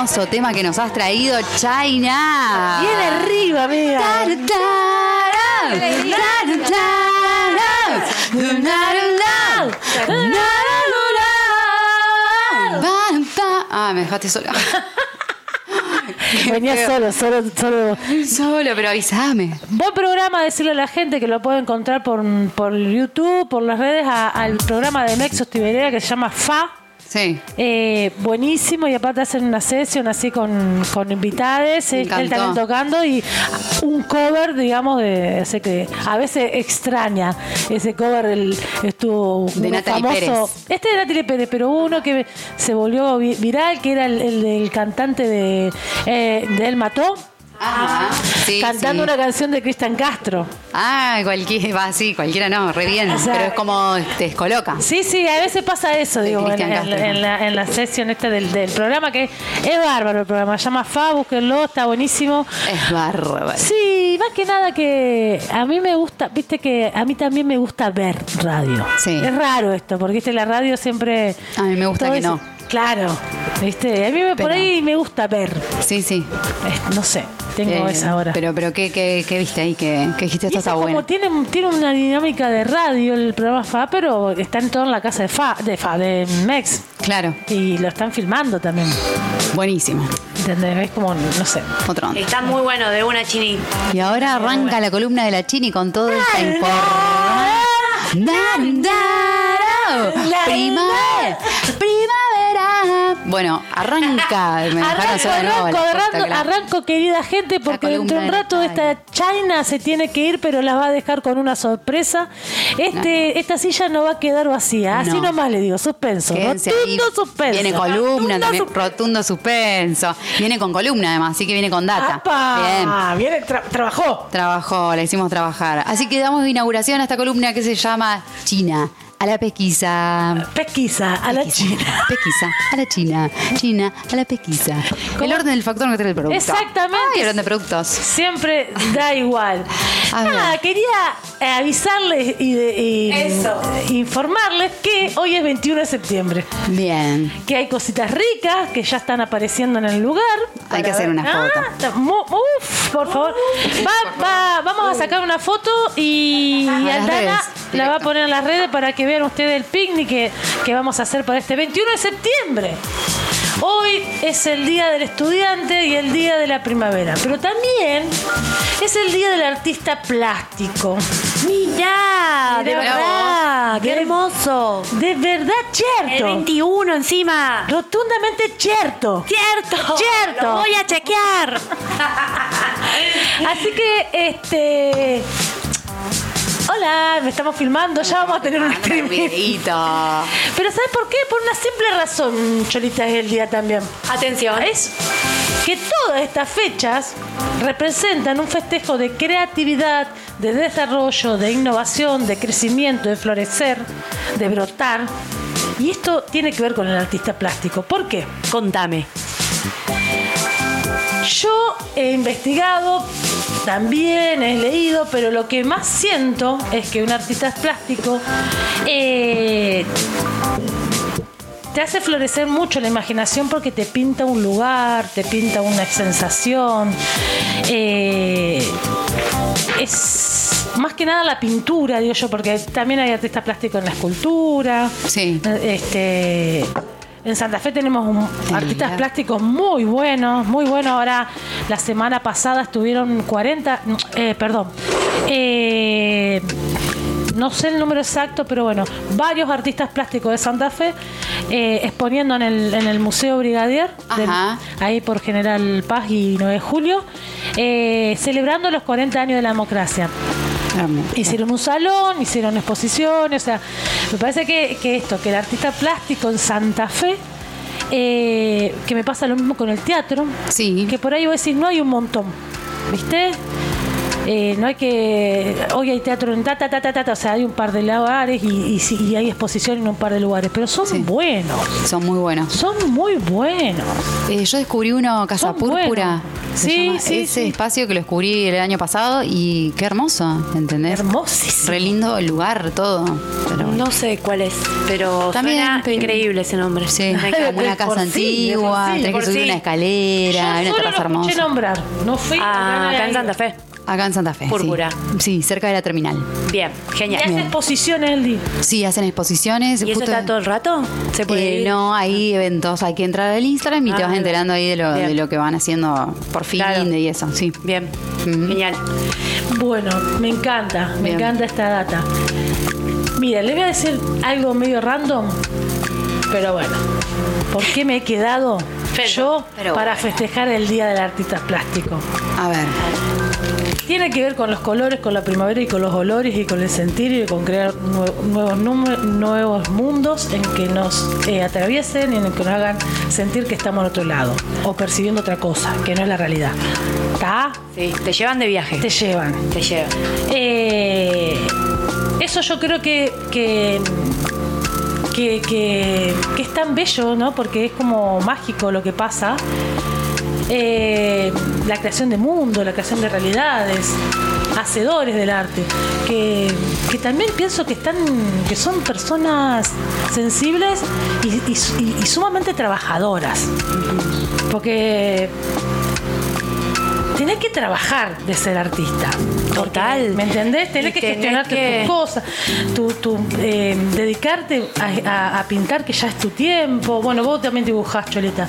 hermoso tema que nos has traído, China. Viene arriba, amiga. Ah, me dejaste sola. Venía solo, solo, solo. Solo, pero avísame. Buen programa, decirle a la gente que lo puede encontrar por, por YouTube, por las redes, a- al programa de Nexos Tiberea que se llama FA. Sí. Eh, buenísimo y aparte hacen una sesión así con, con invitades, él, también tocando y un cover, digamos, de ese que a veces extraña. Ese cover el, estuvo De Natalie famoso. Pérez. Este de Natalie Pérez, pero uno que se volvió vi- viral, que era el, el del cantante de, eh, de Él Mató, Ajá. Sí, cantando sí. una canción de Cristian Castro. Ah, cualquiera, va, sí, cualquiera no, re bien. O sea, pero es como te descoloca. Sí, sí, a veces pasa eso, digo, en, la, en la sesión esta del, del programa, que es bárbaro el programa, se llama FA, búsquenlo, está buenísimo. Es bárbaro. Sí, más que nada que a mí me gusta, viste que a mí también me gusta ver radio. Sí. Es raro esto, porque viste, la radio siempre... A mí me gusta que no. Claro, viste, a mí me- por ahí me gusta ver, Sí, sí. Eh, no sé, tengo Eh, esa hora. Pero, pero ¿qué, qué, qué viste ahí? ¿Qué, qué dijiste? Esto está como bueno. tiene, tiene una dinámica de radio el programa FA, pero está en todo en la casa de FA, de FA, de MEX. Claro, Y lo están filmando también. buenísimo. ¿Entendés? Es como, no sé. Otro onda. Está muy bueno, de una chini. Y ahora arranca la columna de la Chini con todo esta información. Primavera, primavera. Bueno, arranca. Me Arranco, arranco, arranco, querida gente, porque dentro de un de rato esta China se tiene que ir, pero la va a dejar con una sorpresa. Este, Esta silla no va a quedar vacía. Así No. nomás le digo, suspenso. Quédense ahí. Rotundo suspenso. Viene columna Rotundo también, rotundo suspenso. Viene con columna además, así que viene con data. ¡Apa! Bien. Viene, tra- trabajó. Trabajó, la hicimos trabajar. Así que damos inauguración a esta columna que se llama China a la pesquisa. Pesquisa a la Pesquisa. China. Pesquisa a la China. China a la pesquisa. El orden del factor que trae el producto. Exactamente. Ay, el orden de productos. Siempre da igual. Nada, quería eh, avisarles y, de- y- Eso. informarles que hoy es 21 de septiembre. Bien. que hay cositas ricas que ya están apareciendo en el lugar. Hay que hacer una foto. uf, por favor. Va- va- vamos a sacar una foto y Aldana redes, la va a poner en las redes para que vean ustedes el picnic que, que vamos a hacer para este 21 de septiembre. Hoy es el día del estudiante y el día de la primavera, pero también es el día del artista plástico. Mirá, de Mirá verdad, vos. qué De- hermoso. De verdad, El cierto. 21 encima. Rotundamente cierto. Cierto. Cierto. Lo voy a chequear. Así que, este. Hola, me estamos filmando, ya vamos a tener un streaming. Videíto. Pero ¿sabes por qué? Por una simple razón, Cholita, es el día también. Atención. Es que todas estas fechas representan un festejo de creatividad, de desarrollo, de innovación, de crecimiento, de florecer, de brotar. Y esto tiene que ver con el artista plástico. ¿Por qué? Contame. Yo he investigado, también he leído, pero lo que más siento es que un artista plástico eh, te hace florecer mucho la imaginación porque te pinta un lugar, te pinta una sensación. eh, es más que nada la pintura, digo yo, porque también hay artistas plásticos en la escultura. Sí. Este, en Santa Fe tenemos un- artistas plásticos muy buenos, muy buenos. Ahora, la semana pasada estuvieron 40, eh, perdón, eh, no sé el número exacto, pero bueno, varios artistas plásticos de Santa Fe eh, exponiendo en el, en el Museo Brigadier, del- ahí por General Paz y 9 de julio, celebrando los 40 años de la democracia. Hicieron un salón, hicieron exposiciones, o sea, me parece que, que esto, que el artista plástico en Santa Fe, eh, que me pasa lo mismo con el teatro, Sí. que por ahí vos decís, no hay un montón, ¿viste? Eh, no hay que. Hoy hay teatro en ta, ta, ta, ta, ta, ta, o sea, hay un par de lugares y, y, sí, y hay exposición en un par de lugares, pero son Sí. buenos. Son muy buenos. Son muy buenos. Eh, yo descubrí uno, Casa Son Púrpura. Sí, sí, ese sí. espacio que lo descubrí el año pasado y qué hermoso, ¿entendés? Hermosísimo. Re lindo el lugar, todo. Pero. No sé cuál es, pero También, suena pero- increíble ese nombre. Sí, como una casa antigua, tenés que subir una escalera, Yo una terraza hermosa. nombrar. No fui Ah, no acá en Santa. Fe. Acá en Santa Fe. Púrpura. Sí, cerca de la terminal. Bien, Y genial. hace exposiciones el día. Sí, hacen exposiciones. ¿Y eso está todo el rato? ¿Se puede Eh, ir? no, hay eventos, hay que entrar al Instagram y te Ah, vas enterando ahí de lo, de lo que van haciendo por fin Claro. y eso, sí. Bien, genial. Bueno, me encanta, me Bien. encanta esta data. Mira, le voy a decir algo medio random, pero bueno. ¿Por qué me he quedado Pero- yo pero para bueno. festejar el Día del Artista Plástico? A ver, Tiene que ver con los colores, con la primavera y con los olores y con el sentir y con crear nue- nuevos, nuevos mundos en que nos eh, atraviesen y en que nos hagan sentir que estamos en otro lado o percibiendo otra cosa, que no es la realidad. ¿Está? Sí, te llevan de viaje. Te llevan. Te llevan. Eh, eso yo creo que, que, que, que- es tan bello, ¿no? Porque es como mágico lo que pasa. Eh, la creación de mundo, la creación de realidades, hacedores del arte, que, que también pienso que están, que son personas sensibles y, y- y sumamente trabajadoras. Porque tenés que trabajar de ser artista. Total. ¿Me entendés? Tenés Y que tenés gestionarte que- tus cosas, tu, tu, eh, dedicarte a, a- a pintar que ya es tu tiempo. Bueno, vos también dibujás, Choleta.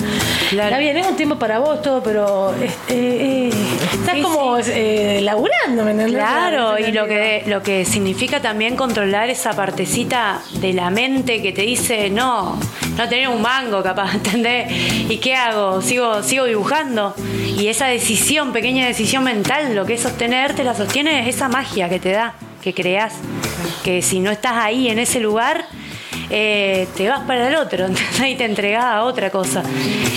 Claro. Está bien, es un tiempo para vos todo, pero eh, eh, estás Sí, como eh, laburando, ¿me entendés? Claro, y lo que, lo que significa también controlar esa partecita de la mente que te dice, no, no tener un mango capaz, ¿entendés? ¿Y qué hago? Sigo, sigo dibujando. Y esa decisión, pequeña decisión mental, lo que es sostener, te la sostiene esa magia que te da, que creas. Que si no estás ahí en ese lugar, eh, te vas para el otro. Y te entregás a otra cosa.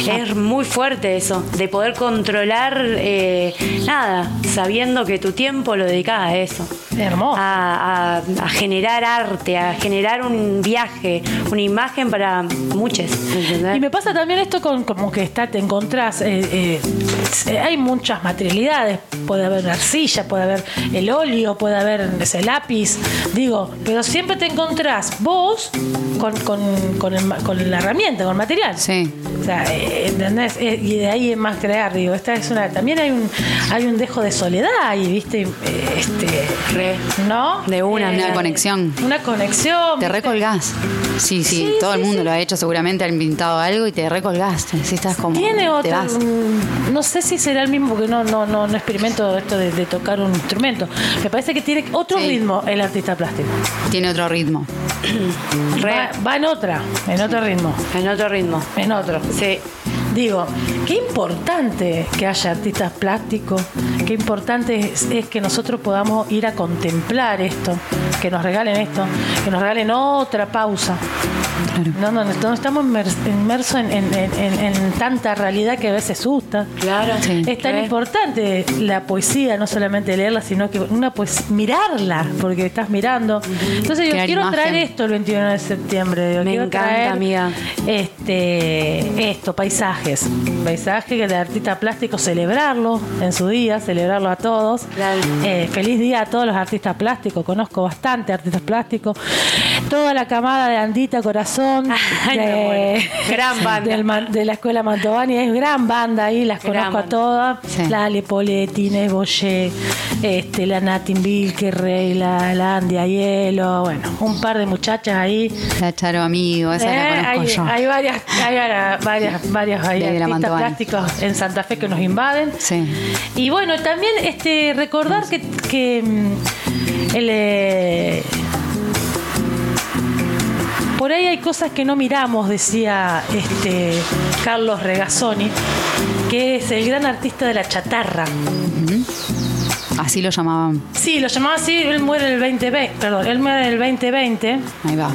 Es muy fuerte eso, de poder controlar eh, nada, sabiendo que tu tiempo lo dedicás a eso. Hermoso. A, a- a generar arte, a generar un viaje, una imagen para muchos. ¿entendés? Y me pasa también esto con como que está, te encontrás, eh, eh, hay muchas materialidades, puede haber arcilla, puede haber el óleo, puede haber ese lápiz, digo, pero siempre te encontrás vos con, con, con, el con la herramienta, con el material. sí. O sea, eh, ¿entendés? Eh, y de ahí es más crear, digo, esta es una, también hay un, hay un dejo de soledad ahí, viste, Eh, este, Re. ¿no? De una, Una conexión. Una conexión. Te recolgás. Sí, sí, Sí, todo sí, el mundo sí. lo ha hecho, seguramente han pintado algo y te recolgás. Si estás como. Tiene vas. mm, no sé si será el mismo porque no no no, no experimento esto de, de tocar un instrumento. Me parece que tiene otro ritmo el artista plástico. Tiene otro ritmo. Re. Va, va en otra, en otro ritmo, En otro ritmo. en otro. Sí. Digo, qué importante que haya artistas plásticos, qué importante es, es que nosotros podamos ir a contemplar esto, que nos regalen esto, que nos regalen otra pausa. No, no, no estamos inmers- inmersos en, en- en- en- en tanta realidad que a veces asusta. Claro. Sí. Es tan importante la poesía, no solamente leerla, sino que una pues mirarla, porque estás mirando. Entonces yo quiero imagen. traer esto el 21 de septiembre. Yo Me quiero encanta, traer, amiga. Este, esto, paisajes. Paisajes que el artista plástico celebrarlo en su día, celebrarlo a todos. Claro. Eh, feliz día a todos los artistas plásticos. Conozco bastante artistas plásticos. Toda la camada de Andita Corazón. Ay, me de. Gran banda. del de la escuela Mantovani. Es gran banda ahí, las Gran conozco a todas. Sí. La Ale Poletti, Boyer, este, la Natin Vilkerrey, la, la Andy Aiello. Bueno, un par de muchachas ahí. La Charo Amigo, esa Eh, la conozco hay, yo. hay varias, hay varias, varias, varias ahí artistas plásticos en Santa Fe que nos invaden. Sí. Y bueno, también este recordar que, que mm, el, eh, por ahí hay cosas que no miramos, decía este Carlos Regazzoni, que es el gran artista de la chatarra. Así lo llamaban. Sí, lo llamaba así, él muere en el 2020, perdón, él muere en el 2020. Ahí va.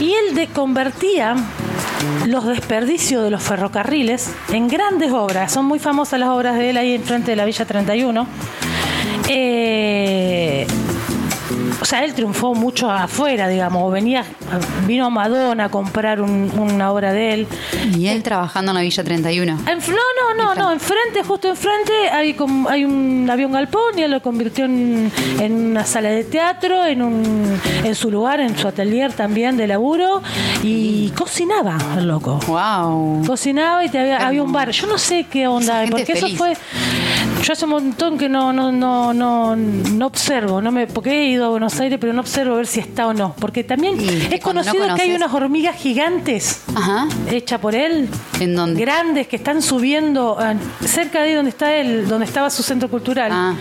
Y él de convertía los desperdicios de los ferrocarriles en grandes obras. Son muy famosas las obras de él ahí enfrente de la Villa 31. eh, o sea, él triunfó mucho afuera, digamos, o venía, vino Madonna a comprar un- una obra de él. Y él trabajando en la Villa 31. En- no, no, no, no, enfrente, justo enfrente, hay, hay un avión galpón y él lo convirtió en, en una sala de teatro, en, un, en su lugar, en su atelier también de laburo, y cocinaba, el loco. Wow. Cocinaba y te había, había un bar. Yo no sé qué onda, porque eso fue. Yo hace un montón que no, no, no, no, no observo, no me, porque he ido a Buenos Aires, pero no observo a ver si está o no. Porque también Y es no conocido que hay unas hormigas gigantes Ajá. hechas por él. ¿En dónde? Grandes que están subiendo ah, cerca de ahí donde está él, donde estaba su centro cultural. Ah.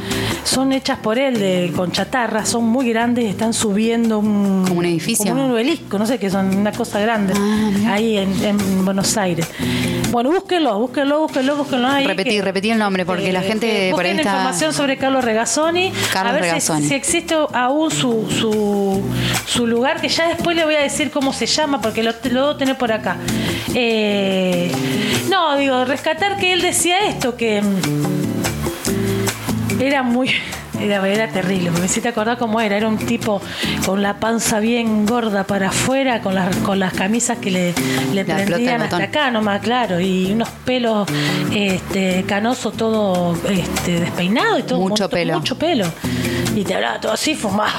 Son hechas por él de, con chatarra, son muy grandes, están subiendo un, Como un edificio. como un obelisco, no sé qué son, una cosa grande. Ah, ahí en, en Buenos Aires. Bueno, búsquenlo, búsquenlo, búsquenlo, búsquenlo ahí. Repetí, que- repetí el nombre, porque la gente por ahí está- información sobre Carlos Regazzoni. Carlos a ver si- Regazzoni. Si, existe aún su, su, su lugar, que ya después le voy a decir cómo se llama, porque lo, lo debo tener por acá. Eh, no, digo, rescatar que él decía esto, que mm, era muy... Era, era terrible, me hiciste acordar cómo era. Era un tipo con la panza bien gorda para afuera, con las, con las camisas que le, le La prendían hasta acá nomás, claro, y unos pelos este, canoso todo este, despeinado y todo. Mucho montón- pelo. Mucho pelo. Y te hablaba todo así, fumado.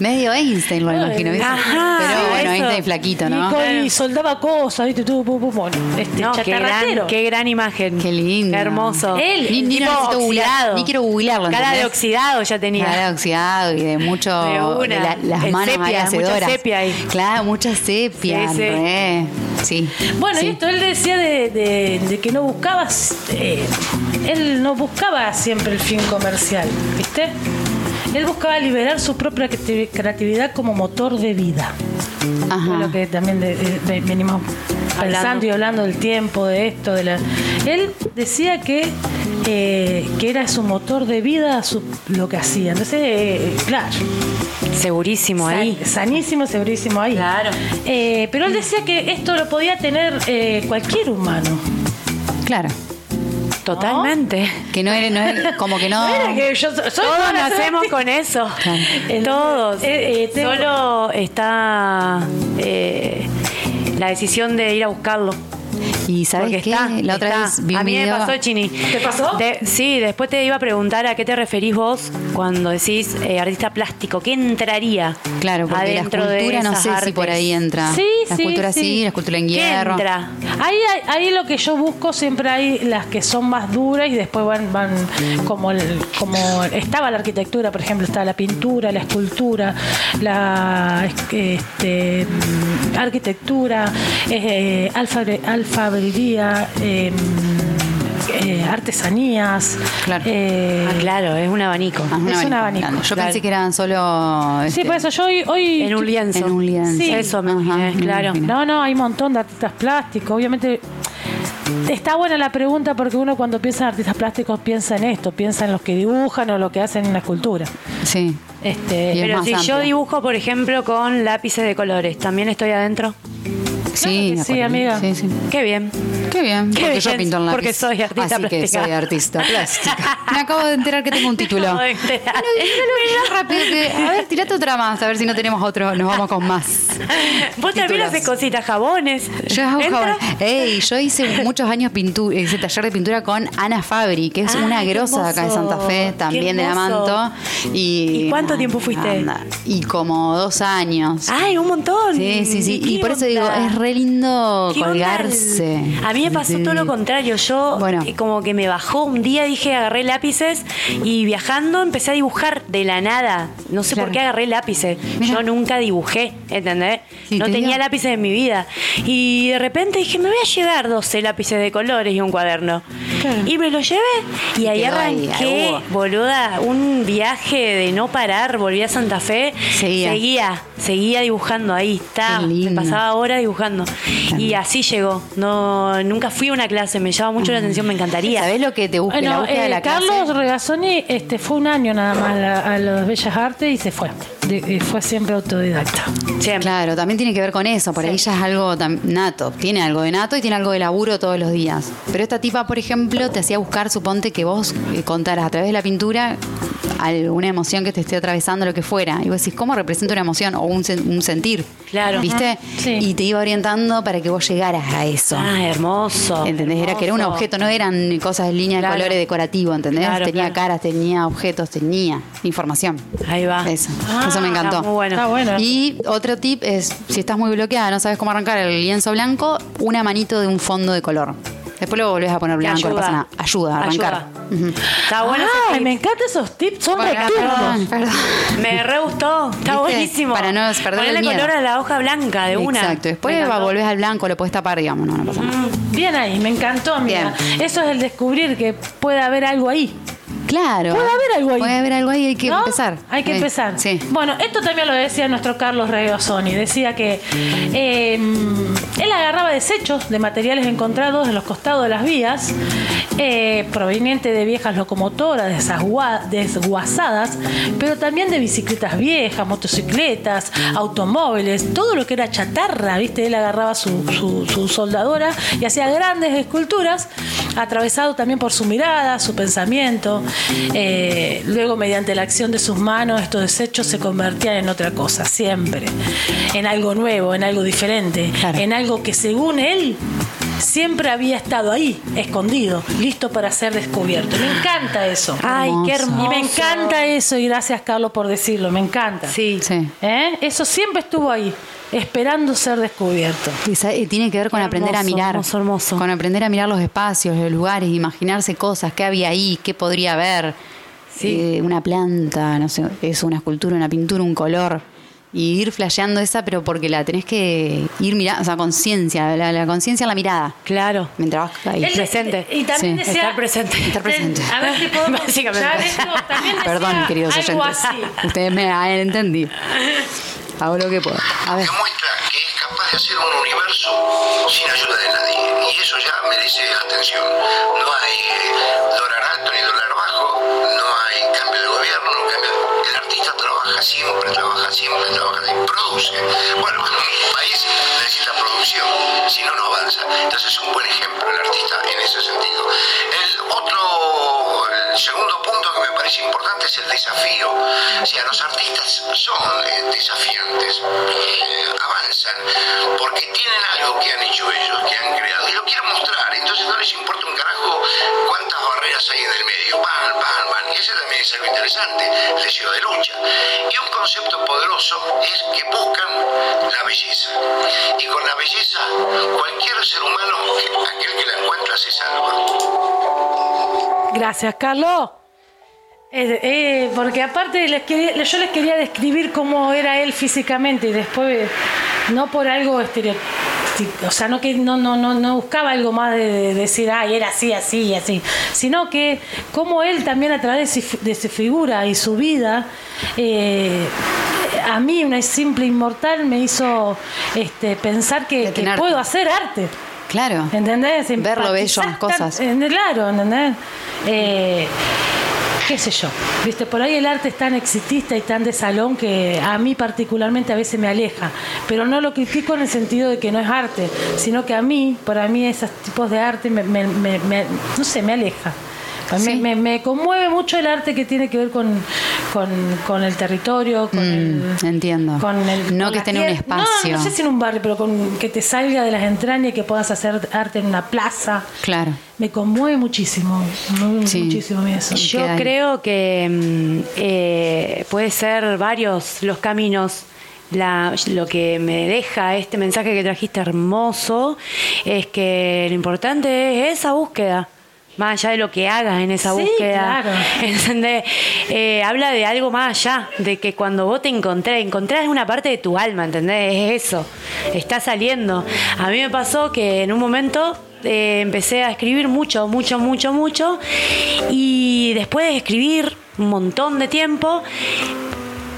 Medio Einstein, lo imagino. ¿viste? Ajá, Pero bueno, eso. Einstein flaquito, ¿no? Y, soldaba cosas, ¿viste? Todo, pu- pu- bueno, este, No, qué gran, qué gran imagen. Qué lindo. Qué hermoso. Él, Ni, ni necesito googlear, oxidado. ni quiero googlearlo. Cara de oxidado ya tenía. Cara de oxidado y de mucho. De una. de la- las El manos sepia, mucha sepia ahí. Claro, mucha sepia. Sí, sí. Bueno, sí. y esto él decía de, de- de que no buscaba, eh, él no buscaba siempre el fin comercial, ¿viste? Él buscaba liberar su propia creati- creatividad como motor de vida. Ajá. Lo que también de- de- de- venimos Hablando. pensando y hablando del tiempo, de esto, de la. Él decía que, eh, que era su motor de vida su- lo que hacía. Entonces, eh, claro, Segurísimo ahí. san- sanísimo, segurísimo ahí. Claro. Eh, pero él decía que esto lo podía tener eh, cualquier humano. Claro. Totalmente. Que no era, no era- como que no. No era que yo so- soy Todos nacemos con eso. El- Todos. eh, eh, tengo- Solo está eh, la decisión de ir a buscarlo. Y sabes Porque qué? está, la otra está. vez vi un A mí me video- pasó, Chini. ¿Te pasó? De- sí, después te iba a preguntar a qué te referís vos cuando decís eh, artista plástico. ¿Qué entraría Claro, porque la adentro de escultura no sé si por ahí entra. Sí, la sí, escultura sí, sí. la escultura en ¿Qué hierro. entra? Ahí, ahí, ahí lo que yo busco siempre hay las que son más duras y después van, van como el- como estaba la arquitectura, por ejemplo, estaba la pintura, la escultura, la este, mm, arquitectura, eh, alfabre- alfarería, eh, eh, artesanías. Claro. eh, Ah, claro, es un abanico. Ah, Es un abanico, Yo claro. pensé que eran solo. Sí, este, por eso yo hoy, hoy En un lienzo. En un lienzo. Sí. Eso me Ajá, imaginé, me claro. No, no, hay un montón de artistas plásticos. Obviamente está buena la pregunta porque uno cuando piensa en artistas plásticos piensa en esto, piensa en los que dibujan o lo que hacen en la escultura. Sí. Este, es Pero si yo dibujo, por ejemplo, con lápices de colores, ¿también estoy adentro? Sí, que sí, amiga. Sí, sí. Qué bien. Qué bien, Qué porque yo pinto en lápiz. porque soy artista Así que plástica. soy artista plástica. Me acabo de enterar que tengo un título. Acabo de enterar. Bueno, dímelo ya rápido que- a ver, tirate otra más, a ver si no tenemos otro, nos vamos con más. Vos también haces cositas, jabones. Yo hago jabón. Ey, yo hice muchos años pintura, hice taller de pintura con Ana Fabri, que es Ay, una grosa de acá de Santa Fe, también de la hermoso. Manto. ¿Y, ¿Y cuánto tiempo fuiste? y como dos años. Ay, un montón. Sí, sí, sí. ¿Qué Y por eso digo, es re lindo ¿Qué onda colgarse. A mí me pasó todo lo contrario. Yo Bueno. eh, como que me bajó un día, dije, agarré lápices y viajando empecé a dibujar de la nada. No sé Claro. por qué agarré lápices. Mira. Yo nunca dibujé, ¿entendés? Sí, no te tenía digo. lápices en mi vida. Y de repente dije, me voy a llevar 12 lápices de colores y un cuaderno. Y me lo llevé y ahí arranqué, ahí boluda, un viaje de no parar. Volví a Santa Fe. Seguía. Seguía, seguía dibujando ahí. Está, me pasaba horas dibujando. Y así llegó. No, nunca fui a una clase, me llama mucho la atención, me encantaría. ¿Sabés lo que te busque? la Bueno, búsqueda de eh, la clase. Carlos Regazzoni este, fue un año nada más a, a las Bellas Artes y se fue. de- eh, fue siempre autodidacta. Siempre. Claro, también tiene que ver con eso, por ahí Sí. ya es algo nato, tiene algo de nato y tiene algo de laburo todos los días. Pero esta tipa, por ejemplo, te hacía buscar, suponte que vos eh, contaras a través de la pintura alguna emoción que te esté atravesando, lo que fuera. Y vos decís, ¿cómo representa una emoción o un, sen- un sentir? Claro. ¿Viste? Sí. Y te iba orientando para que vos llegaras a eso. Ah, hermoso. ¿Entendés? Era que era un objeto, no eran cosas de línea Claro. de colores decorativo, ¿entendés? Claro, tenía claro. caras, tenía objetos, tenía información. Ahí va. Eso, Ah, eso me encantó. Está muy bueno. Está bueno. Y otro tip es, si estás muy bloqueada, no sabes cómo arrancar el lienzo blanco, una manito de un fondo de color. Después lo volvés a poner blanco, no pasa nada. ayuda. Ayuda a arrancar. Ayuda. Está bueno Ay, me encantan esos tips, son Bueno, perdón, perdón. Me re gustó, está ¿Viste? buenísimo. Para no perder el Ponerle miedo. color a la hoja blanca de una. Exacto. Después va, volvés al blanco, lo puedes tapar, digamos, no, no pasa nada. Bien ahí, me encantó, amiga. Eso es el descubrir que puede haber algo ahí. Claro. Puede haber algo ahí. Puede haber algo ahí, hay que ¿No? empezar. Hay que empezar. Sí. Bueno, esto también lo decía nuestro Carlos Regazzoni. Decía que eh, él agarraba desechos de materiales encontrados en los costados de las vías, eh, provenientes de viejas locomotoras desguazadas, pero también de bicicletas viejas, motocicletas, automóviles, todo lo que era chatarra, ¿viste? Él agarraba su, su- su soldadora y hacía grandes esculturas, atravesado también por su mirada, su pensamiento. Eh, luego, mediante la acción de sus manos, estos desechos se convertían en otra cosa, siempre. En algo nuevo, en algo diferente, Claro. en algo que según él siempre había estado ahí, escondido, listo para ser descubierto. Me encanta eso. Ay, qué Hermoso. Y me encanta eso, y gracias Carlos por decirlo, me encanta. Sí. Sí. ¿Eh? Eso siempre estuvo ahí, esperando ser descubierto. Y tiene que ver con aprender a mirar. hermoso, hermoso. Con aprender a mirar los espacios, los lugares, imaginarse cosas, qué había ahí, qué podría haber. Sí. Eh, una planta, no sé, eso, una escultura, una pintura, un color. Y ir flasheando esa, pero porque la tenés que ir mirando, o sea, conciencia, la, la conciencia en la mirada. Claro. Mientras vas ahí. Él- presente. Y también Sí. decía. Estar presente. Estar presente. A ver si podemos Básicamente. esto. También decía Perdón, queridos algo oyentes. así. Ustedes me han entendido. Hago lo que puedo. A ver. demuestra que es capaz de hacer un universo sin ayuda de nadie. Y eso ya merece atención. No hay siempre, trabaja siempre, trabaja y produce. Bueno, un país necesita producción, si no, no avanza. Entonces es un buen ejemplo el artista en ese sentido. El otro, el segundo punto que me parece importante es el desafío. O sea, los artistas son eh, desafiantes, eh, avanzan, porque tienen algo que han hecho ellos, que han creado, y lo quieren mostrar. Entonces no les importa un carajo cuántas barreras hay en el medio. Van, van, van. Y ese también es algo interesante, el deseo de lucha. Y un concepto poderoso es que buscan la belleza. Gracias, Carlos. Eh, eh, porque aparte les quería- yo les quería describir cómo era él físicamente y después no por algo estereotipo, o sea, no que no, no, no, no buscaba algo más de, de decir, ay, era así, así y así, sino que cómo él también a través de su, de su figura y su vida, eh, a mí, una simple inmortal, me hizo este, pensar que, puedo hacer arte. Claro. ¿Entendés? Ver lo bello en las cosas. claro, ¿entendés? Eh, qué sé yo. Viste, por ahí el arte es tan exitista y tan de salón que a mí particularmente a veces me aleja. Pero no lo critico en el sentido de que no es arte, sino que a mí, para mí, esos tipos de arte me, me- me- me- no sé, me aleja. Me, Sí. me- me conmueve mucho el arte que tiene que ver con, con, con el territorio, con Mm, el. entiendo. Con el, No con que esté en un espacio. No, no sé si en un barrio, pero con que te salga de las entrañas y que puedas hacer arte en una plaza. Claro. Me conmueve muchísimo, me conmueve Sí. muchísimo eso. Yo creo que mm, eh, puede ser varios los caminos. La- lo que me deja este mensaje que trajiste hermoso es que lo importante es esa búsqueda. Más allá de lo que hagas en esa Sí, búsqueda. claro. ¿entendés? Eh, habla de algo más allá, de que cuando vos te encontrás, encontrás una parte de tu alma, ¿entendés? Es eso, está saliendo. A mí me pasó que en un momento eh, empecé a escribir mucho, mucho, mucho, mucho, y después de escribir un montón de tiempo,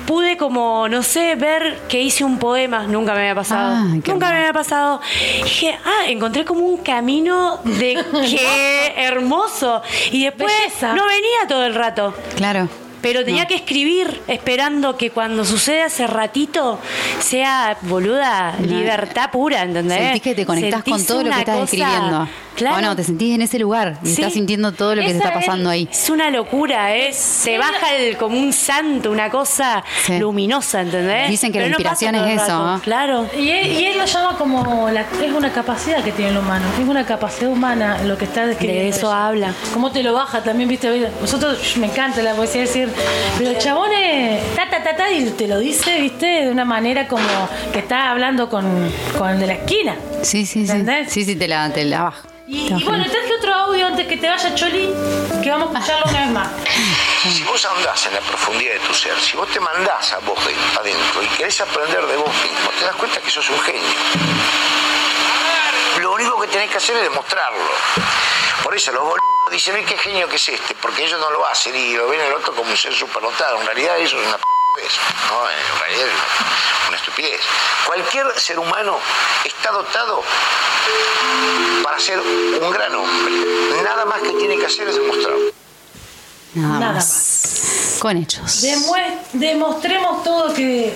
pude como, no sé, ver que hice un poema, nunca me había pasado. Ah, nunca me había pasado. Dije, ah, encontré como un camino de qué hermoso. Y después Belleza. no venía todo el rato. Claro. pero tenía No. que escribir esperando que cuando suceda ese ratito sea, boluda, No. libertad pura, ¿entendés? Sentís que te conectás con todo lo que estás escribiendo. Claro. O no, te sentís en ese lugar y Sí. estás sintiendo todo lo que te Esa está pasando es, ahí. Es una locura, es, se baja el, como un santo, una cosa Sí. luminosa, ¿entendés? Dicen que la no inspiración es eso. Claro. Y él, y él lo llama como la- es una capacidad que tiene el humano, es una capacidad humana lo que está describiendo. De eso ella. habla. Cómo te lo baja también, viste, nosotros me encanta la poesía decir, pero el chabón es ta ta ta ta y te lo dice, viste, de una manera como que está hablando con, con el de la esquina. Sí, sí, sí. ¿Entendés? Sí, sí, te la, te la baja. Y, Te y bueno, traje otro audio antes que te vaya Choli, que vamos a escucharlo una vez más. Si vos andás en la profundidad de tu ser, si vos te mandás a vos de- adentro y querés aprender de vos mismo, te das cuenta que sos un genio. Lo único que tenés que hacer es demostrarlo. Por eso los boludos dicen, "Ve qué genio que es este, porque ellos no lo hacen y lo ven el otro como un ser superdotado. En realidad eso es una p***, ¿no? En realidad es una, una estupidez. Cualquier ser humano está dotado para ser un gran hombre. Nada más que tiene que hacer es demostrarlo. Nada, Nada más. Con hechos. Demue- demostremos todo que,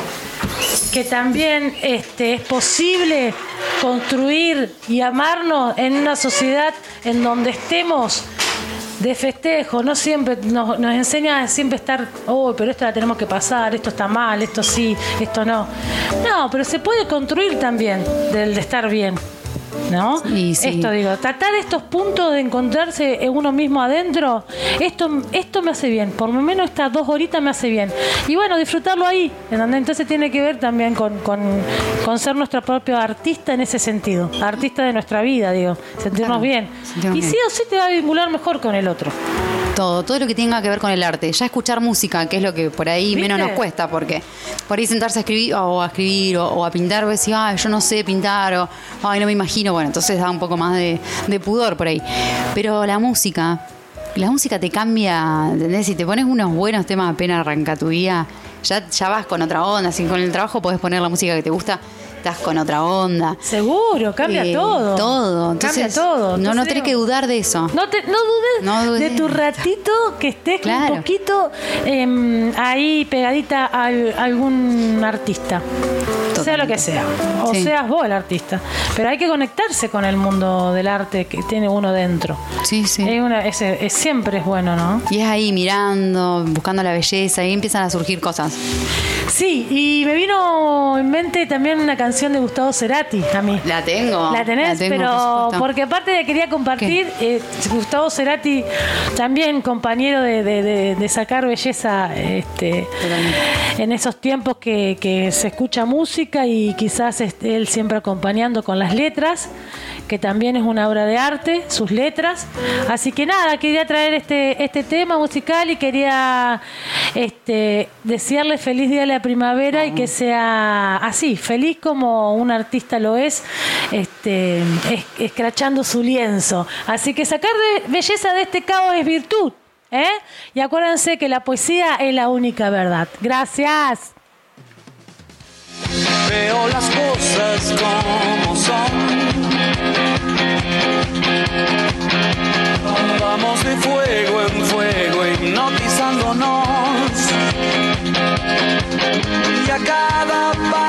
que también este, es posible construir y amarnos en una sociedad en donde estemos de festejo, no siempre nos, nos enseña a siempre estar, oh, pero esto la tenemos que pasar, esto está mal, esto sí, esto no. No, pero se puede construir también del de estar bien. ¿No? Y sí. Esto digo, tratar estos puntos de encontrarse en uno mismo adentro, esto, esto me hace bien, por lo menos estas dos horitas me hace bien. Y bueno, disfrutarlo ahí, en donde entonces tiene que ver también con, con, con ser nuestro propio artista en ese sentido, artista de nuestra vida, digo, sentirnos Claro, bien. sentirnos y bien. sí o sí te va a vincular mejor con el otro. Todo, todo lo que tenga que ver con el arte. Ya escuchar música, que es lo que por ahí ¿Viste? menos nos cuesta, porque por ahí sentarse a escribir o a escribir o, o a pintar, vos decís, ay, yo no sé pintar o ay, no me imagino. Bueno, entonces da un poco más de, de pudor por ahí. Pero la música, la música te cambia, ¿entendés? Si te pones unos buenos temas apenas arranca tu día, ya, ya vas con otra onda. Si con el trabajo podés poner la música que te gusta, estás con otra onda. Seguro, cambia Eh, todo. Todo. cambia Entonces, todo. No, no tenés que dudar de eso. No, te, no dudes No dudes. de tu ratito que estés Claro. un poquito em, ahí pegadita a al- algún artista. Sea lo que sea. O Sí. seas vos el artista. Pero hay que conectarse con el mundo del arte que tiene uno dentro. Sí, sí. Es una- es- es- siempre es bueno, ¿no? Y es ahí mirando, buscando la belleza, y empiezan a surgir cosas. Sí, y me vino en mente también una canción de Gustavo Cerati a mí. La tengo. La tenés, tengo, pero porque aparte de quería compartir, eh, Gustavo Cerati, también compañero de, de- de- de sacar belleza este, en esos tiempos que, que se escucha música y quizás él siempre acompañando con las letras, que también es una obra de arte, sus letras. Así que nada, quería traer este, este tema musical y quería este, desearle feliz día de la primavera y que sea así, feliz como un artista lo es, este, es- escrachando su lienzo. Así que sacar belleza de este caos es virtud. ¿eh? Y acuérdense que la poesía es la única verdad. Gracias. Veo las cosas como son. Vamos de fuego en fuego hipnotizándonos. Y a cada paso